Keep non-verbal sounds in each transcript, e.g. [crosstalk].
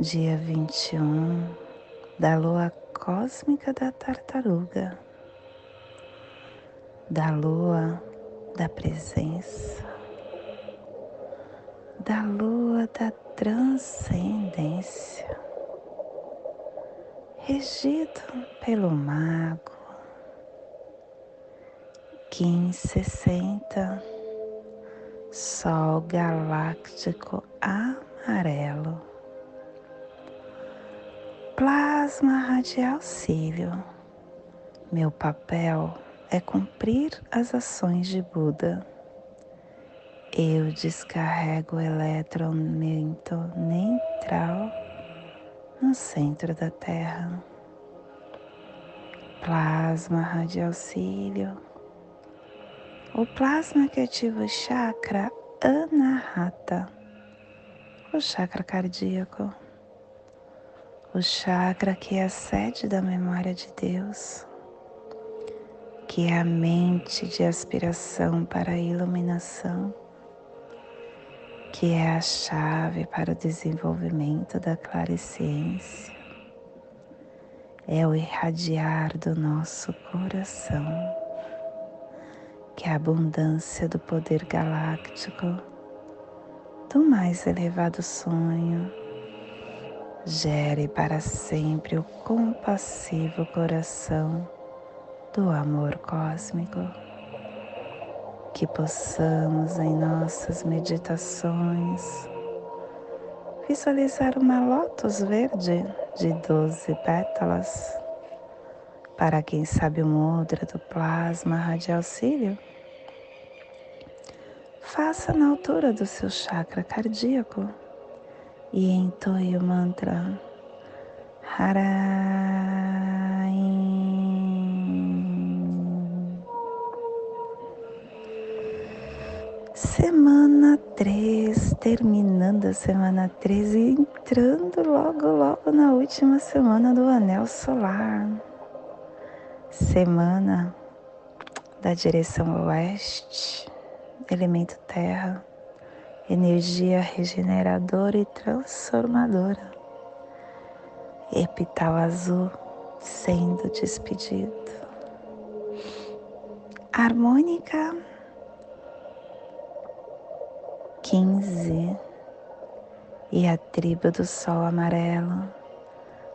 dia 21 da lua cósmica da tartaruga, da lua da presença, da lua da transcendência, regido pelo mago sessenta Sol galáctico amarelo, plasma radial cílio. Meu papel é cumprir as ações de Buda. Eu descarrego o eletromento neutral no centro da Terra. Plasma radial cílio o plasma que ativa o chakra Anahata, o chakra cardíaco, o chakra que é a sede da memória de Deus, que é a mente de aspiração para a iluminação, que é a chave para o desenvolvimento da clareciência, é o irradiar do nosso coração que a abundância do poder galáctico do mais elevado sonho gere para sempre o compassivo coração do amor cósmico. Que possamos em nossas meditações visualizar uma lótus verde de doze pétalas. Para quem sabe o mudra do plasma radial cílio, faça na altura do seu chakra cardíaco e entoie o mantra Haraim. Semana 3, terminando a semana 3 e entrando logo, logo na última semana do anel solar. Semana da direção oeste elemento terra, energia regeneradora e transformadora. Epital azul sendo despedido. Harmônica 15 e a tribo do sol amarelo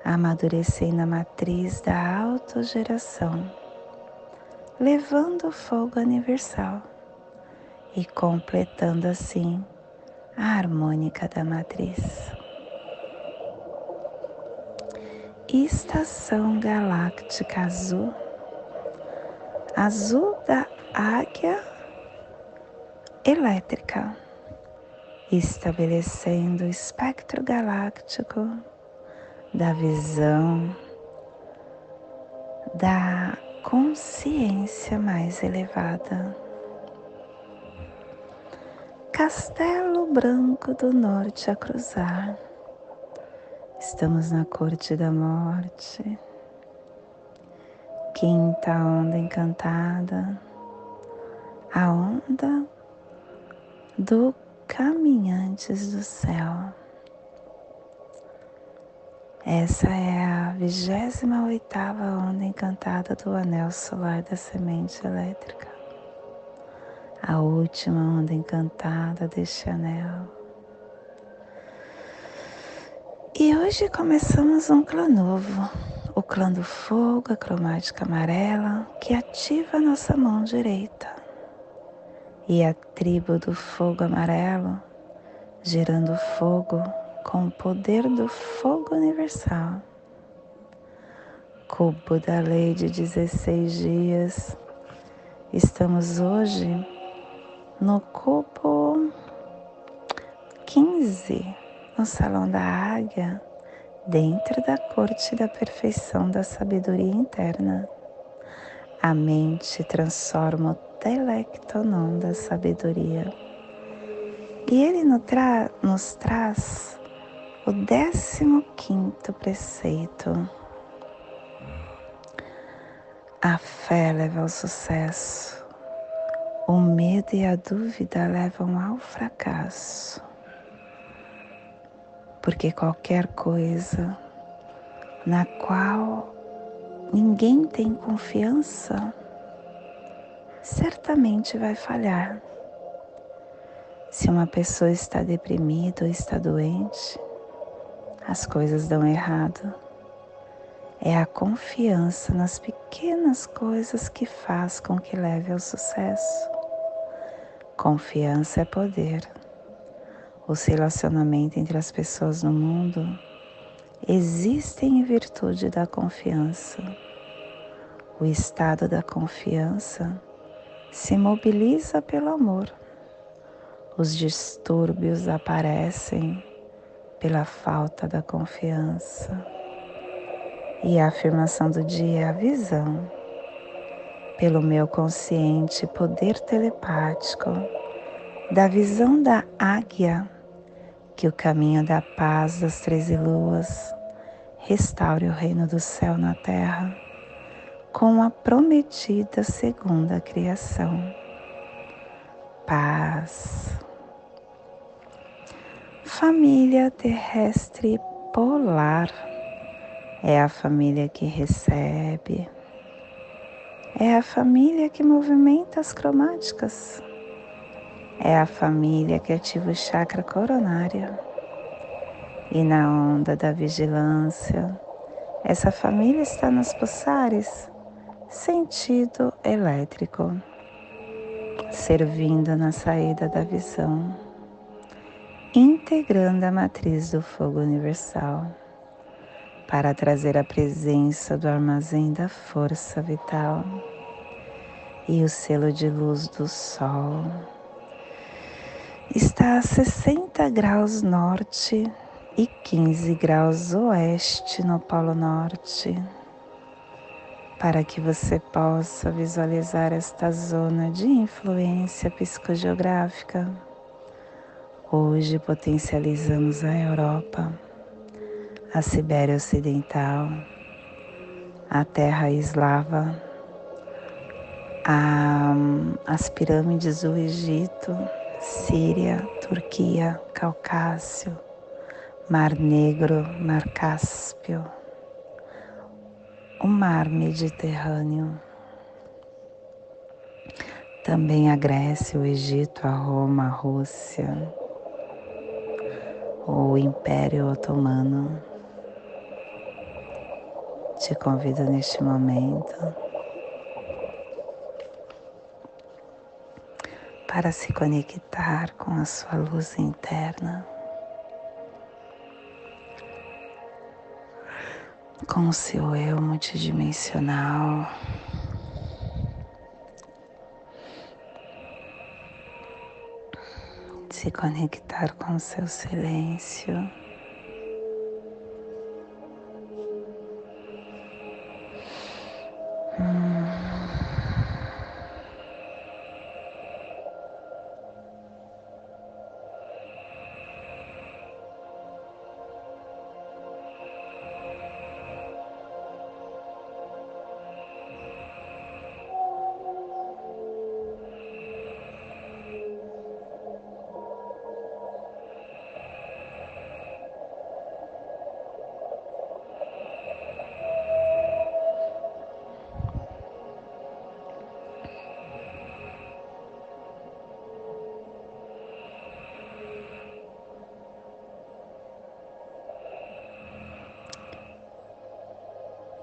amadurecendo a matriz da autogeração, levando o fogo universal e completando assim a harmônica da matriz. Estação galáctica azul, azul da águia elétrica, estabelecendo o espectro galáctico da visão da consciência mais elevada. Castelo Branco do Norte a cruzar. Estamos na corte da morte. Quinta onda encantada. A onda do caminhantes do céu. Essa é a vigésima oitava onda encantada do anel solar da semente elétrica a última onda encantada deste anel. E hoje começamos um clã novo, o clã do fogo, a cromática amarela, que ativa a nossa mão direita. E a tribo do fogo amarelo, gerando fogo com o poder do fogo universal. Cubo da lei de 16 dias, estamos hoje no cubo 15, no Salão da Águia, dentro da corte da perfeição da sabedoria interna. A mente transforma o telectonon da sabedoria. E ele nos, tra nos traz o décimo quinto preceito. A fé leva ao sucesso. O medo e a dúvida levam ao fracasso. Porque qualquer coisa na qual ninguém tem confiança, certamente vai falhar. Se uma pessoa está deprimida ou está doente, as coisas dão errado. É a confiança nas pequenas coisas que faz com que leve ao sucesso. Confiança é poder. O relacionamento entre as pessoas no mundo existem em virtude da confiança. O estado da confiança se mobiliza pelo amor. Os distúrbios aparecem pela falta da confiança. E a afirmação do dia é a visão pelo meu consciente poder telepático, da visão da águia, que o caminho da paz das treze luas restaure o reino do céu na terra com a prometida segunda criação. Paz. Família terrestre polar é a família que recebe, é a família que movimenta as cromáticas. É a família que ativa o chakra coronário. E na onda da vigilância, essa família está nos pulsares, sentido elétrico, servindo na saída da visão, integrando a matriz do fogo universal para trazer a presença do armazém da força vital e o selo de luz do Sol. Está a 60 graus norte e 15 graus oeste no Polo Norte, para que você possa visualizar esta zona de influência psicogeográfica. Hoje potencializamos a Europa a Sibéria Ocidental, a Terra Eslava, a, as pirâmides do Egito, Síria, Turquia, Caucásio, Mar Negro, Mar Cáspio, o Mar Mediterrâneo. Também a Grécia, o Egito, a Roma, a Rússia, o Império Otomano te convido neste momento para se conectar com a sua luz interna, com o seu eu multidimensional. Se conectar com o seu silêncio.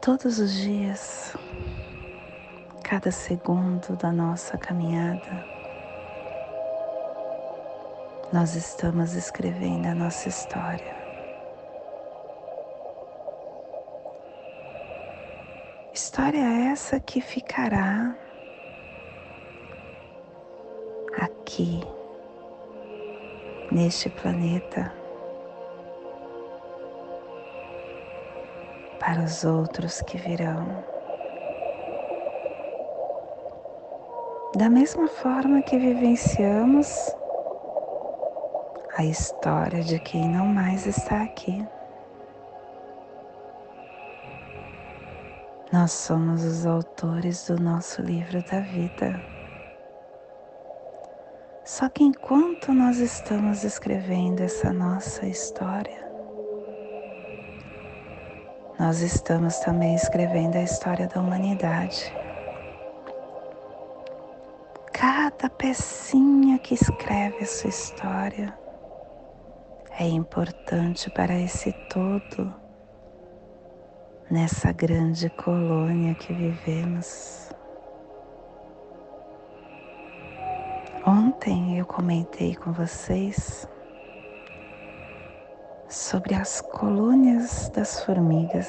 Todos os dias, cada segundo da nossa caminhada, nós estamos escrevendo a nossa história. História essa que ficará aqui neste planeta, para os outros que virão. Da mesma forma que vivenciamos a história de quem não mais está aqui. Nós somos os autores do nosso livro da vida. Só que enquanto nós estamos escrevendo essa nossa história, nós estamos também escrevendo a história da humanidade. Cada pecinha que escreve a sua história é importante para esse todo nessa grande colônia que vivemos. Ontem eu comentei com vocês sobre as colônias das formigas.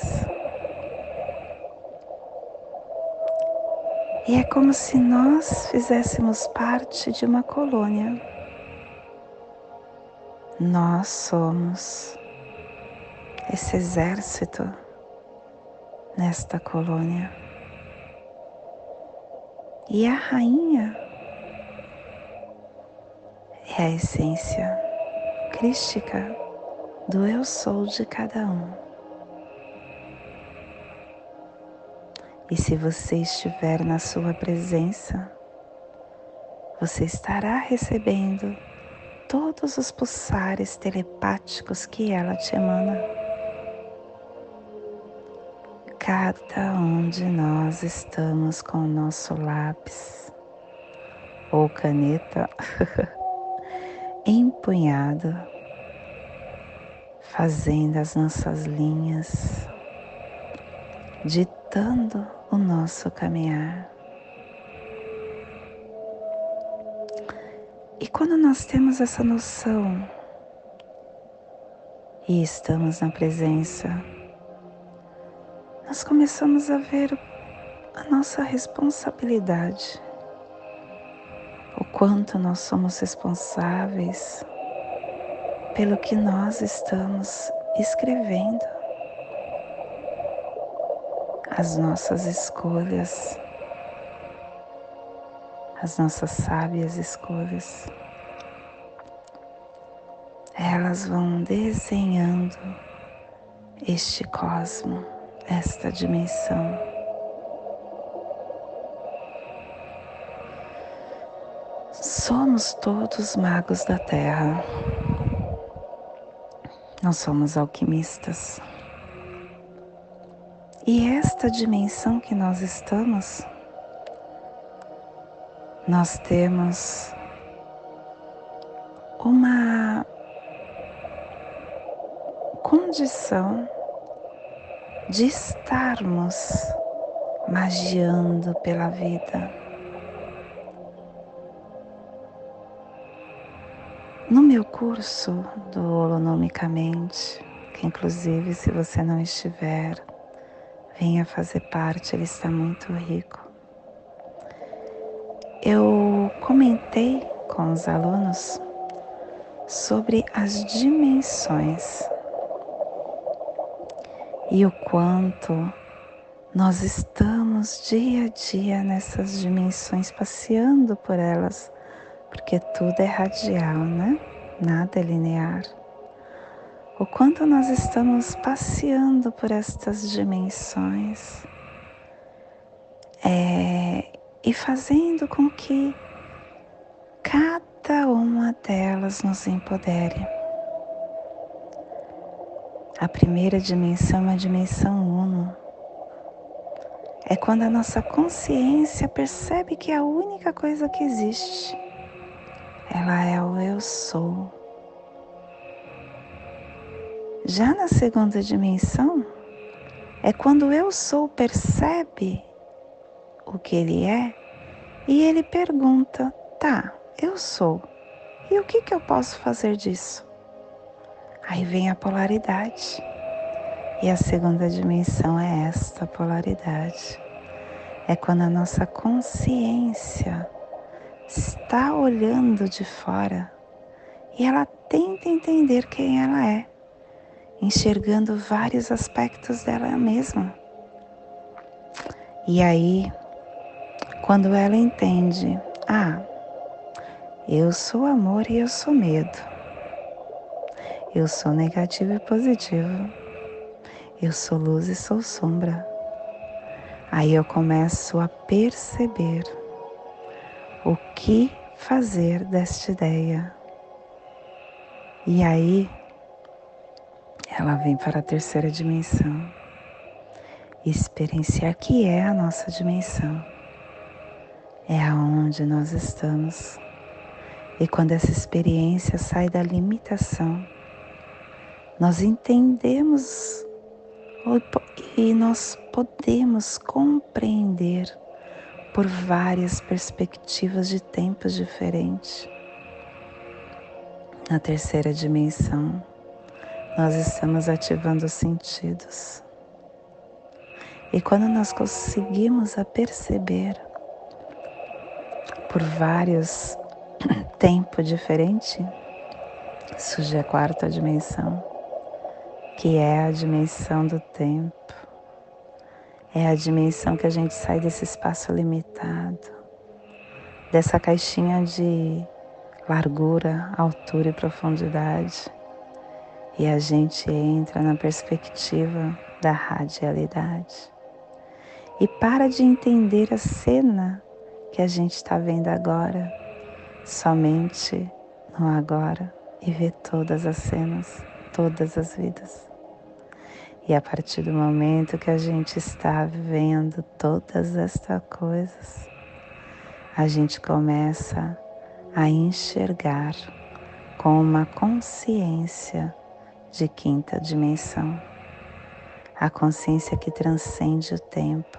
E é como se nós fizéssemos parte de uma colônia. Nós somos esse exército nesta colônia. E a rainha é a essência crística do eu sou de cada um. E se você estiver na sua presença, você estará recebendo todos os pulsares telepáticos que ela te emana cada um de nós estamos com o nosso lápis ou caneta [laughs] empunhado, fazendo as nossas linhas, ditando o nosso caminhar. E quando nós temos essa noção e estamos na presença nós começamos a ver a nossa responsabilidade, o quanto nós somos responsáveis pelo que nós estamos escrevendo, as nossas escolhas, as nossas sábias escolhas. Elas vão desenhando este cosmo esta dimensão. Somos todos magos da Terra. Nós somos alquimistas. E esta dimensão que nós estamos, nós temos uma condição de estarmos magiando pela vida. Curso do Holonomicamente, que inclusive se você não estiver, venha fazer parte, ele está muito rico. Eu comentei com os alunos sobre as dimensões e o quanto nós estamos dia a dia nessas dimensões, passeando por elas, porque tudo é radial, né? Nada é linear. O quanto nós estamos passeando por estas dimensões é, e fazendo com que cada uma delas nos empodere. A primeira dimensão é a dimensão uno. É quando a nossa consciência percebe que é a única coisa que existe, ela é o eu sou. Já na segunda dimensão, é quando eu sou percebe o que ele é e ele pergunta: tá, eu sou, e o que, que eu posso fazer disso? Aí vem a polaridade. E a segunda dimensão é esta polaridade. É quando a nossa consciência está olhando de fora e ela tenta entender quem ela é, enxergando vários aspectos dela mesma. E aí, quando ela entende, ah, eu sou amor e eu sou medo. Eu sou negativo e positivo. Eu sou luz e sou sombra. Aí eu começo a perceber o que fazer desta ideia. E aí ela vem para a terceira dimensão, experienciar que é a nossa dimensão, é aonde nós estamos. E quando essa experiência sai da limitação, nós entendemos e nós podemos compreender por várias perspectivas de tempos diferentes. Na terceira dimensão, nós estamos ativando os sentidos. E quando nós conseguimos a perceber por vários [clears throat] tempos diferentes, surge a quarta dimensão, que é a dimensão do tempo. É a dimensão que a gente sai desse espaço limitado, dessa caixinha de largura, altura e profundidade, e a gente entra na perspectiva da radialidade. E para de entender a cena que a gente está vendo agora, somente no agora, e ver todas as cenas, todas as vidas. E a partir do momento que a gente está vendo todas estas coisas, a gente começa a enxergar com uma consciência de quinta dimensão. A consciência que transcende o tempo,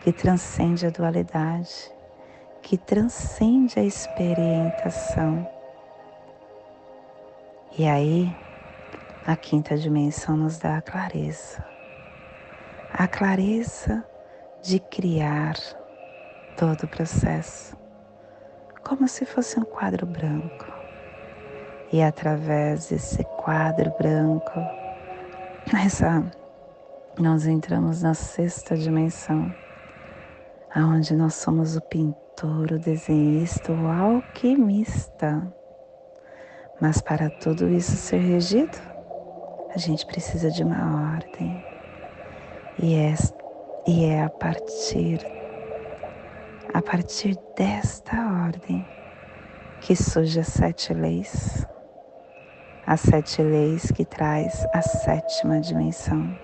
que transcende a dualidade, que transcende a experimentação. E aí, a quinta dimensão nos dá a clareza. A clareza de criar todo o processo, como se fosse um quadro branco. E através desse quadro branco, essa, nós entramos na sexta dimensão, aonde nós somos o pintor, o desenhista, o alquimista. Mas para tudo isso ser regido, a gente precisa de uma ordem. E é, e é a partir a partir desta ordem que surge as sete leis, as sete leis que traz a sétima dimensão.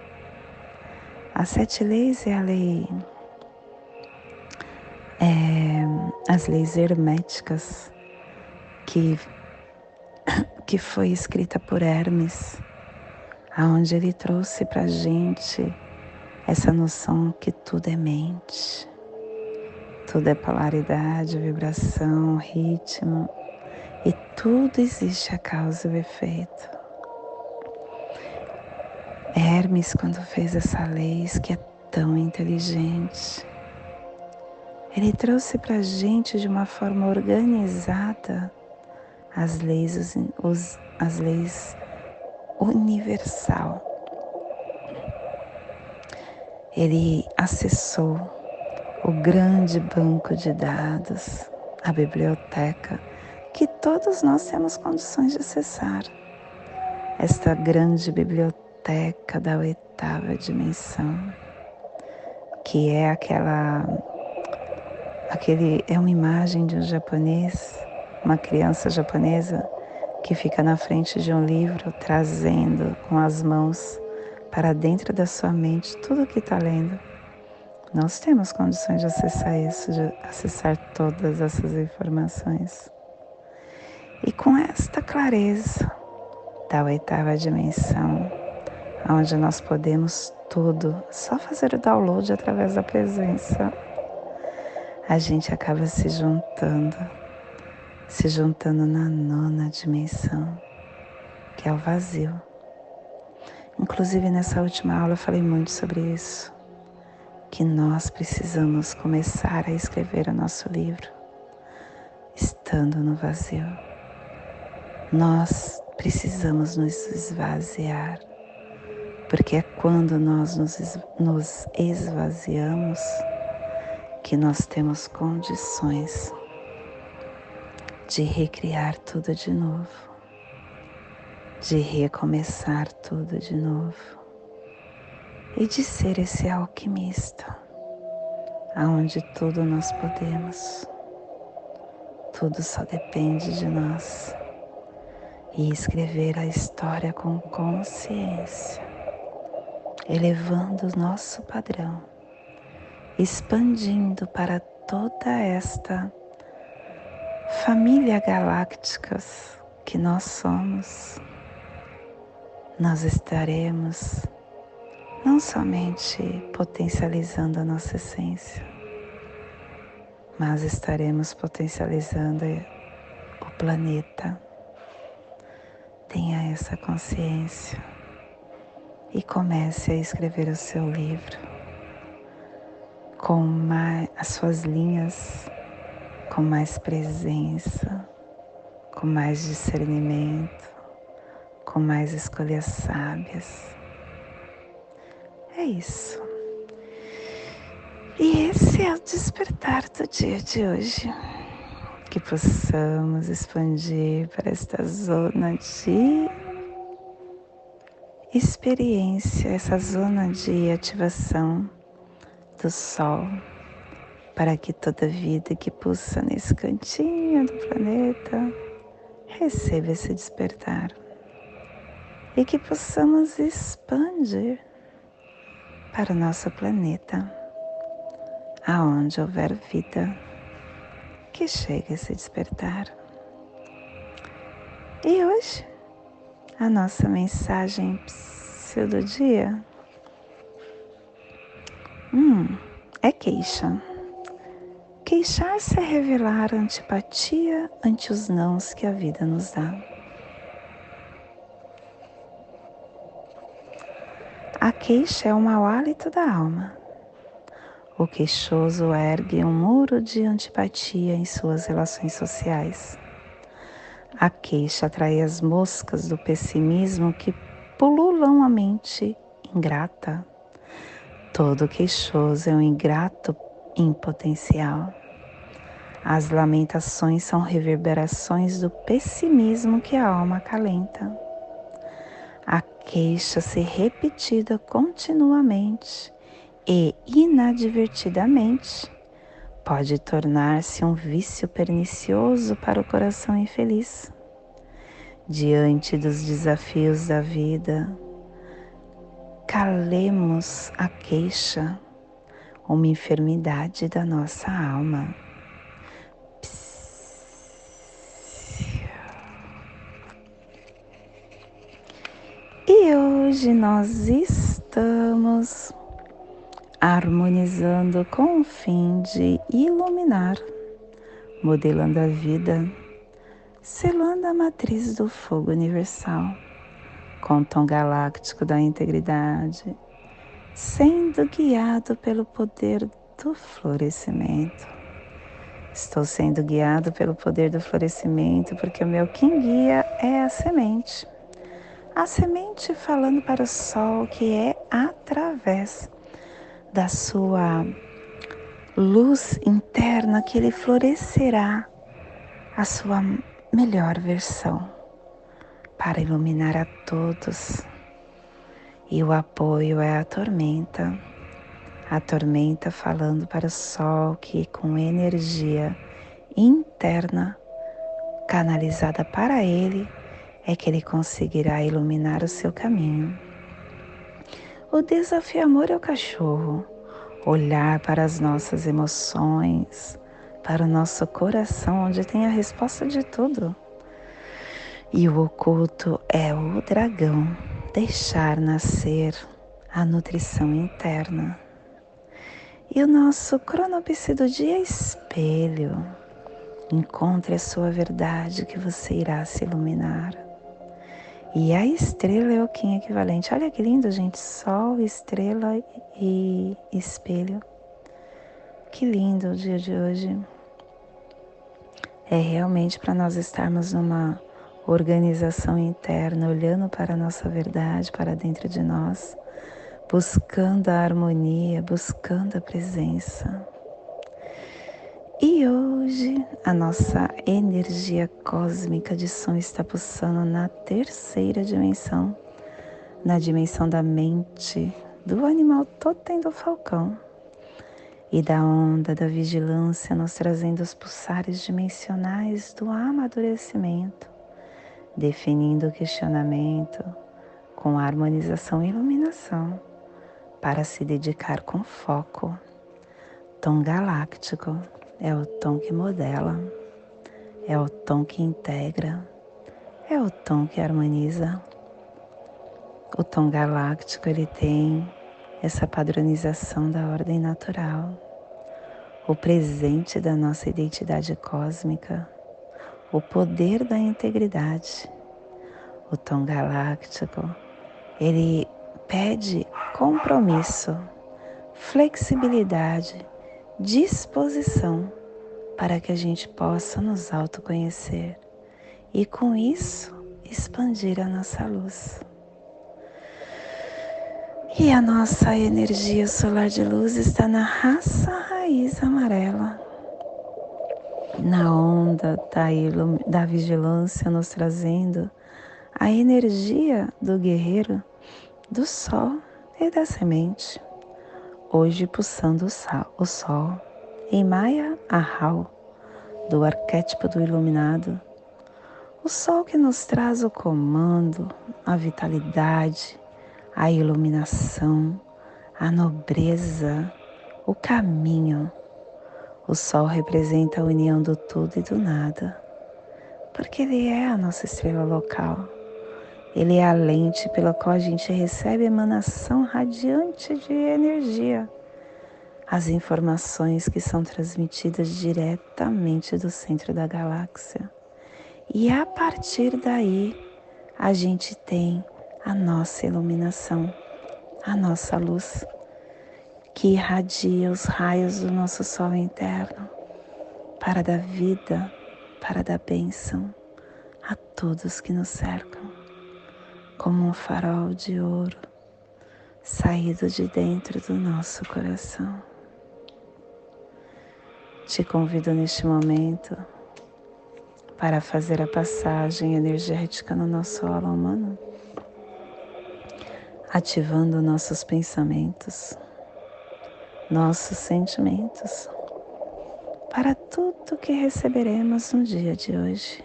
As sete leis é a lei, é, as leis herméticas que, [coughs] que foi escrita por Hermes aonde ele trouxe para gente essa noção que tudo é mente, tudo é polaridade, vibração, ritmo e tudo existe a causa e o efeito. Hermes, quando fez essa lei, que é tão inteligente, ele trouxe para gente de uma forma organizada as leis, os, os, as leis universal. Ele acessou o grande banco de dados, a biblioteca, que todos nós temos condições de acessar. Esta grande biblioteca da oitava dimensão, que é aquela aquele é uma imagem de um japonês, uma criança japonesa que fica na frente de um livro, trazendo com as mãos para dentro da sua mente tudo o que está lendo. Nós temos condições de acessar isso, de acessar todas essas informações. E com esta clareza da oitava dimensão, onde nós podemos tudo, só fazer o download através da presença, a gente acaba se juntando se juntando na nona dimensão, que é o vazio. Inclusive nessa última aula eu falei muito sobre isso, que nós precisamos começar a escrever o nosso livro, habitando no vazio. Nós precisamos nos esvaziar, porque é quando nós nos, nos esvaziamos que nós temos condições de recriar tudo de novo, de recomeçar tudo de novo. E de ser esse alquimista, aonde tudo nós podemos, tudo só depende de nós. E escrever a história com consciência, elevando o nosso padrão, expandindo para toda esta família galácticas que nós somos, nós estaremos não somente potencializando a nossa essência, mas estaremos potencializando o planeta. Tenha essa consciência e comece a escrever o seu livro com as suas linhas com mais presença, com mais discernimento, com mais escolhas sábias. É isso. E esse é o despertar do dia de hoje. Que possamos expandir para esta zona de experiência, essa zona de ativação do Sol para que toda vida que pulsa nesse cantinho do planeta receba esse despertar e que possamos expandir para o nosso planeta, aonde houver vida, que chegue esse despertar. E hoje, a nossa mensagem do dia hum, é queixa. Queixar-se é revelar antipatia ante os nãos que a vida nos dá. A queixa é o mau hálito da alma. O queixoso ergue um muro de antipatia em suas relações sociais. A queixa atrai as moscas do pessimismo que pululam a mente ingrata. Todo queixoso é um ingrato em potencial. As lamentações são reverberações do pessimismo que a alma acalenta. A queixa se repetida continuamente e inadvertidamente pode tornar-se um vício pernicioso para o coração infeliz. Diante dos desafios da vida, calemos a queixa uma enfermidade da nossa alma. Hoje nós estamos harmonizando com o fim de iluminar, modelando a vida, selando a matriz do fogo universal, com o tom galáctico da integridade sendo guiado pelo poder do florescimento. Estou sendo guiado pelo poder do florescimento porque o meu quem guia é a semente. A semente falando para o sol que é através da sua luz interna que ele florescerá a sua melhor versão para iluminar a todos e o apoio é a tormenta. A tormenta falando para o sol que, com energia interna canalizada para ele, é que ele conseguirá iluminar o seu caminho. O desafio amor é o cachorro, olhar para as nossas emoções, para o nosso coração, onde tem a resposta de tudo. E o oculto é o dragão, deixar nascer a nutrição interna. E o nosso cronopse do dia é espelho. Encontre a sua verdade que você irá se iluminar. E a estrela é o Kim equivalente. Olha que lindo, gente. Sol, estrela e espelho. Que lindo o dia de hoje. é realmente para nós estarmos numa organização interna, olhando para a nossa verdade, para dentro de nós, buscando a harmonia, buscando a presença. E hoje a nossa energia cósmica de som está pulsando na terceira dimensão, na dimensão da mente do animal totem do falcão e da onda da vigilância, nos trazendo os pulsares dimensionais do amadurecimento, definindo o questionamento com harmonização e iluminação, para se dedicar com foco. Tom galáctico é o tom que modela, é o tom que integra, é o tom que harmoniza. O tom galáctico ele tem essa padronização da ordem natural, o presente da nossa identidade cósmica, o poder da integridade. O tom galáctico, ele pede compromisso, flexibilidade, disposição para que a gente possa nos autoconhecer e com isso expandir a nossa luz. E a nossa energia solar de luz está na raça raiz amarela, na onda da, da vigilância, nos trazendo a energia do guerreiro, do sol e da semente. Hoje pulsando o, sol em Maya Ahau, do arquétipo do iluminado. O sol que nos traz o comando, a vitalidade, a iluminação, a nobreza, o caminho. O sol representa a união do tudo e do nada, porque ele é a nossa estrela local. Ele é a lente pela qual a gente recebe emanação radiante de energia. As informações que são transmitidas diretamente do centro da galáxia. E a partir daí, a gente tem a nossa iluminação, a nossa luz, que irradia os raios do nosso sol interno para dar vida, para dar bênção a todos que nos cercam, como um farol de ouro saído de dentro do nosso coração. Te convido neste momento para fazer a passagem energética no nosso aula humano ativando nossos pensamentos, nossos sentimentos, para tudo que receberemos no dia de hoje.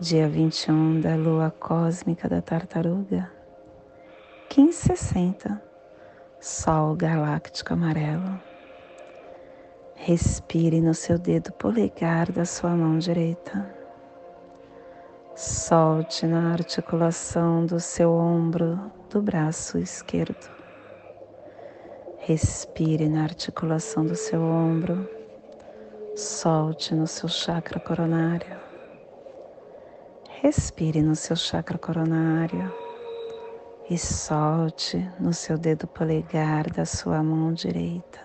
Dia 21 da lua cósmica da tartaruga, 1560, Sol galáctico amarelo. Respire no seu dedo polegar da sua mão direita. Solte na articulação do seu ombro do braço esquerdo. Respire na articulação do seu ombro. Solte no seu chakra coronário. Respire no seu chakra coronário e solte no seu dedo polegar da sua mão direita,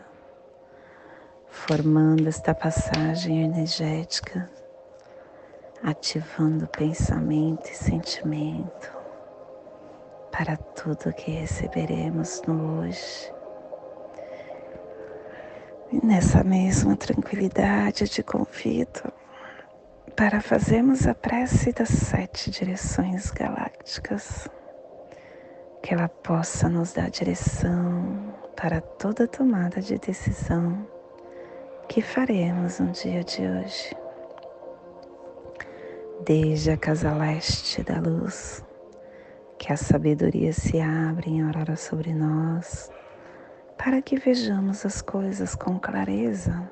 formando esta passagem energética ativando pensamento e sentimento para tudo que receberemos no hoje. E nessa mesma tranquilidade eu te convido para fazermos a prece das sete direções galácticas, que ela possa nos dar direção para toda tomada de decisão que faremos no dia de hoje desde a casa leste da luz, que a sabedoria se abre em aurora sobre nós, para que vejamos as coisas com clareza.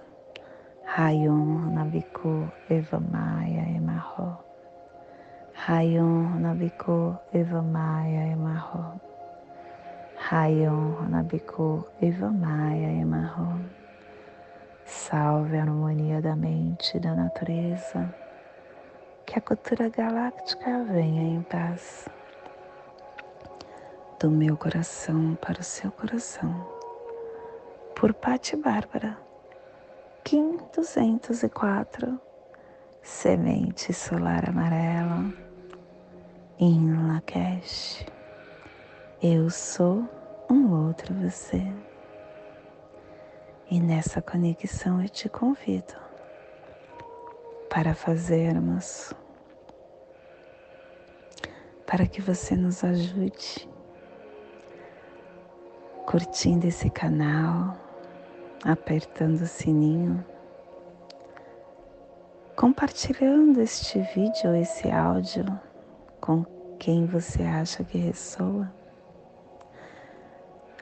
Rayon Nabiku Evamaya Emarro. Rayon Nabiku Evamaya Emarro. Rayon Nabiku Evamaya Emarro. Salve a harmonia da mente e da natureza. Que a cultura galáctica venha em paz. Do meu coração para o seu coração. Por Pati Bárbara. Kim 204. Semente solar amarela em Lakesh. Eu sou um outro você. E nessa conexão eu te convido para fazermos, para que você nos ajude curtindo esse canal, apertando o sininho, compartilhando este vídeo, esse áudio com quem você acha que ressoa,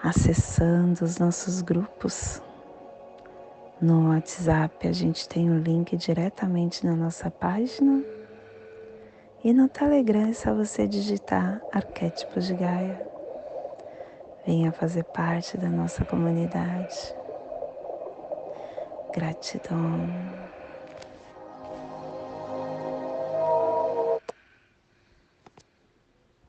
acessando os nossos grupos. No WhatsApp a gente tem o um link diretamente na nossa página e no Telegram é só você digitar Arquétipos de Gaia. Venha fazer parte da nossa comunidade. Gratidão.